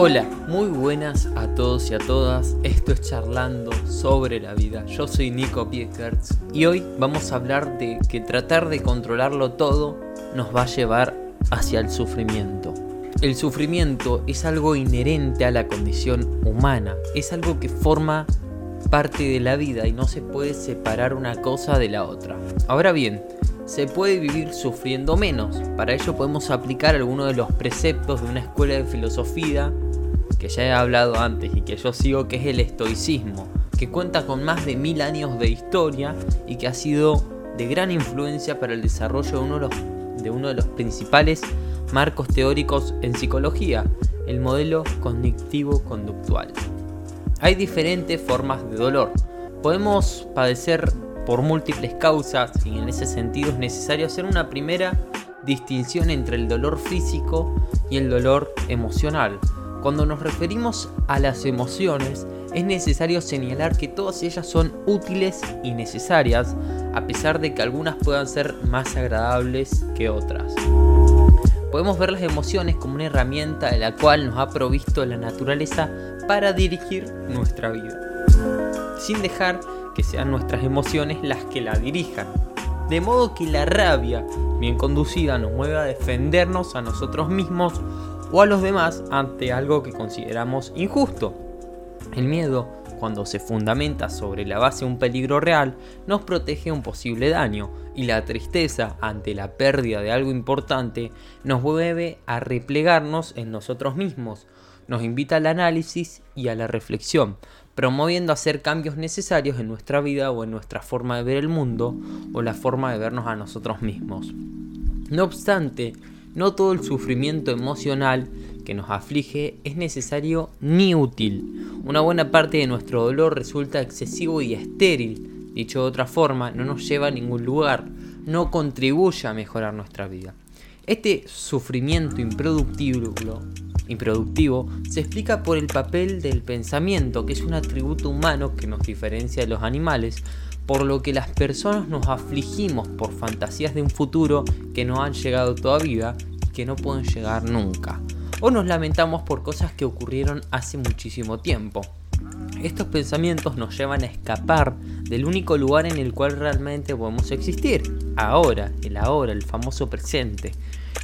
Hola, muy buenas a todos y a todas. Esto es Charlando sobre la vida. Yo soy Nico Piekertz y hoy vamos a hablar de que tratar de controlarlo todo nos va a llevar hacia el sufrimiento. El sufrimiento es algo inherente a la condición humana, es algo que forma parte de la vida y no se puede separar una cosa de la otra. Ahora bien, se puede vivir sufriendo menos. Para ello podemos aplicar algunos de los preceptos de una escuela de filosofía que ya he hablado antes y que yo sigo, que es el estoicismo, que cuenta con más de mil años de historia y que ha sido de gran influencia para el desarrollo de uno de los, principales marcos teóricos en psicología, el modelo cognitivo-conductual. Hay diferentes formas de dolor. Podemos padecer por múltiples causas y en ese sentido es necesario hacer una primera distinción entre el dolor físico y el dolor emocional. Cuando nos referimos a las emociones, es necesario señalar que todas ellas son útiles y necesarias, a pesar de que algunas puedan ser más agradables que otras. Podemos ver las emociones como una herramienta de la cual nos ha provisto la naturaleza para dirigir nuestra vida, sin dejar que sean nuestras emociones las que la dirijan. De modo que la rabia, bien conducida, nos mueve a defendernos a nosotros mismos o a los demás ante algo que consideramos injusto. El miedo, cuando se fundamenta sobre la base de un peligro real, nos protege de un posible daño, y la tristeza ante la pérdida de algo importante nos mueve a replegarnos en nosotros mismos, nos invita al análisis y a la reflexión, promoviendo hacer cambios necesarios en nuestra vida o en nuestra forma de ver el mundo o la forma de vernos a nosotros mismos. No obstante, no todo el sufrimiento emocional que nos aflige es necesario ni útil. Una buena parte de nuestro dolor resulta excesivo y estéril. Dicho de otra forma, no nos lleva a ningún lugar, no contribuye a mejorar nuestra vida. Este sufrimiento improductivo improductivo se explica por el papel del pensamiento, que es un atributo humano que nos diferencia de los animales, por lo que las personas nos afligimos por fantasías de un futuro que no han llegado todavía y que no pueden llegar nunca. O nos lamentamos por cosas que ocurrieron hace muchísimo tiempo. Estos pensamientos nos llevan a escapar del único lugar en el cual realmente podemos existir, ahora, el ahora, el famoso presente.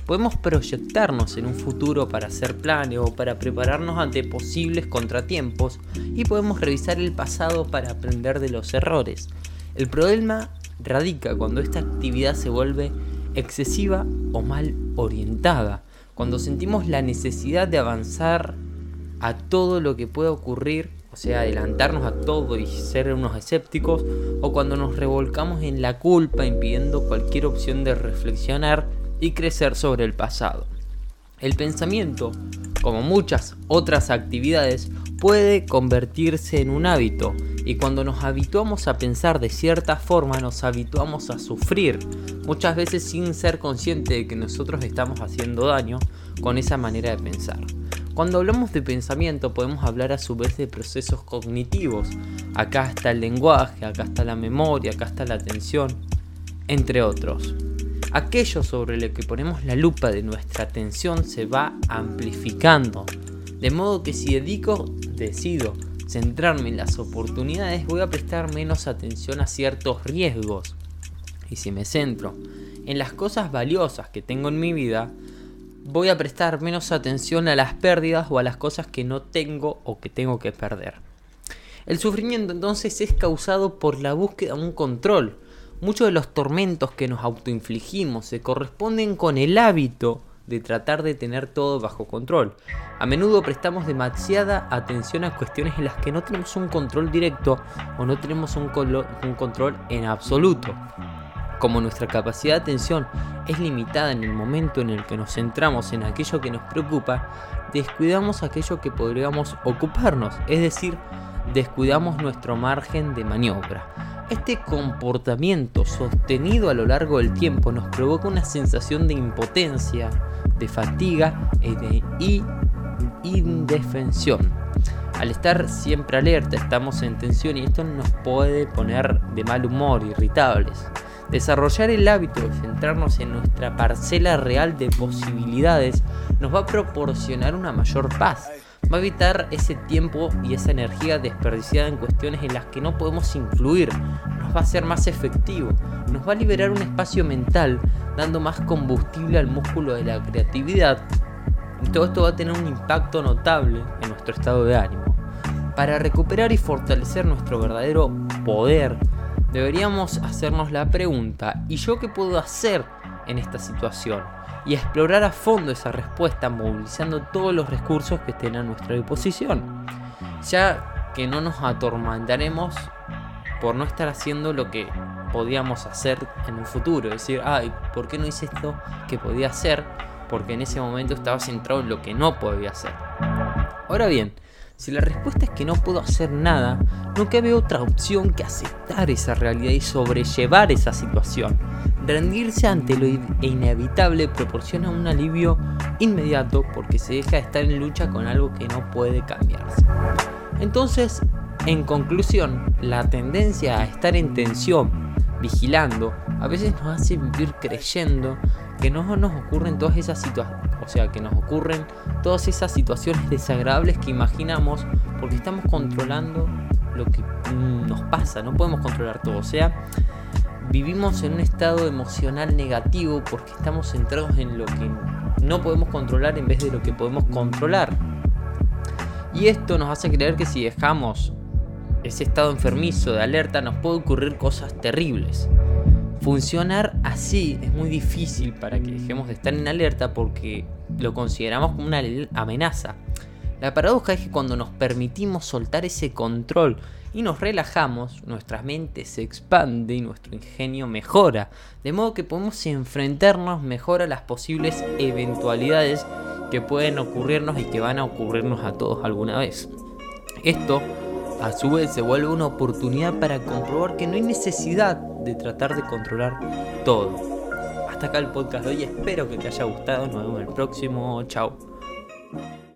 Podemos proyectarnos en un futuro para hacer planes o para prepararnos ante posibles contratiempos y podemos revisar el pasado para aprender de los errores. El problema radica cuando esta actividad se vuelve excesiva o mal orientada, cuando sentimos la necesidad de avanzar a todo lo que pueda ocurrir, o sea, adelantarnos a todo y ser unos escépticos, o cuando nos revolcamos en la culpa impidiendo cualquier opción de reflexionar y crecer sobre el pasado. El pensamiento, como muchas otras actividades, puede convertirse en un hábito y cuando nos habituamos a pensar de cierta forma nos habituamos a sufrir, muchas veces sin ser conscientes de que nosotros estamos haciendo daño con esa manera de pensar. Cuando hablamos de pensamiento podemos hablar a su vez de procesos cognitivos. Acá está el lenguaje, acá está la memoria, acá está la atención, entre otros aquello sobre lo que ponemos la lupa de nuestra atención se va amplificando. De modo que si dedico, decido centrarme en las oportunidades, voy a prestar menos atención a ciertos riesgos. Y si me centro en las cosas valiosas que tengo en mi vida, voy a prestar menos atención a las pérdidas o a las cosas que no tengo o que tengo que perder. El sufrimiento entonces es causado por la búsqueda de un control, Muchos de los tormentos que nos autoinfligimos se corresponden con el hábito de tratar de tener todo bajo control. A menudo prestamos demasiada atención a cuestiones en las que no tenemos un control directo o no tenemos un, un, control en absoluto. Como nuestra capacidad de atención es limitada en el momento en el que nos centramos en aquello que nos preocupa, descuidamos aquello que podríamos ocuparnos, es decir, descuidamos nuestro margen de maniobra. Este comportamiento sostenido a lo largo del tiempo nos provoca una sensación de impotencia, de fatiga y de indefensión. Al estar siempre alerta estamos en tensión y esto nos puede poner de mal humor, irritables. Desarrollar el hábito de centrarnos en nuestra parcela real de posibilidades nos va a proporcionar una mayor paz va a evitar ese tiempo y esa energía desperdiciada en cuestiones en las que no podemos influir, nos va a hacer más efectivo, nos va a liberar un espacio mental, dando más combustible al músculo de la creatividad. Y todo esto va a tener un impacto notable en nuestro estado de ánimo. Para recuperar y fortalecer nuestro verdadero poder, deberíamos hacernos la pregunta, ¿y yo qué puedo hacer en esta situación? Y explorar a fondo esa respuesta movilizando todos los recursos que estén a nuestra disposición. Ya que no nos atormentaremos por no estar haciendo lo que podíamos hacer en un futuro. Decir, ay, ¿por qué no hice esto que podía hacer? Porque en ese momento estaba centrado en lo que no podía hacer. Ahora bien, si la respuesta es que no puedo hacer nada, no cabe otra opción que aceptar esa realidad y sobrellevar esa situación. Rendirse ante lo inevitable proporciona un alivio inmediato porque se deja de estar en lucha con algo que no puede cambiarse. Entonces, en conclusión, la tendencia a estar en tensión, vigilando, a veces nos hace vivir creyendo que no nos ocurren todas esas situaciones, o sea, que nos ocurren todas esas situaciones desagradables que imaginamos porque estamos controlando lo que nos pasa, no podemos controlar todo, o sea, vivimos en un estado emocional negativo porque estamos centrados en lo que no podemos controlar en vez de lo que podemos controlar. Y esto nos hace creer que si dejamos ese estado enfermizo de alerta nos puede ocurrir cosas terribles. Funcionar así es muy difícil para que dejemos de estar en alerta porque lo consideramos como una amenaza. La paradoja es que cuando nos permitimos soltar ese control y nos relajamos, nuestra mente se expande y nuestro ingenio mejora, de modo que podemos enfrentarnos mejor a las posibles eventualidades que pueden ocurrirnos y que van a ocurrirnos a todos alguna vez. Esto a su vez se vuelve una oportunidad para comprobar que no hay necesidad de tratar de controlar todo. Hasta acá el podcast de hoy, espero que te haya gustado, nos vemos en el próximo, chao.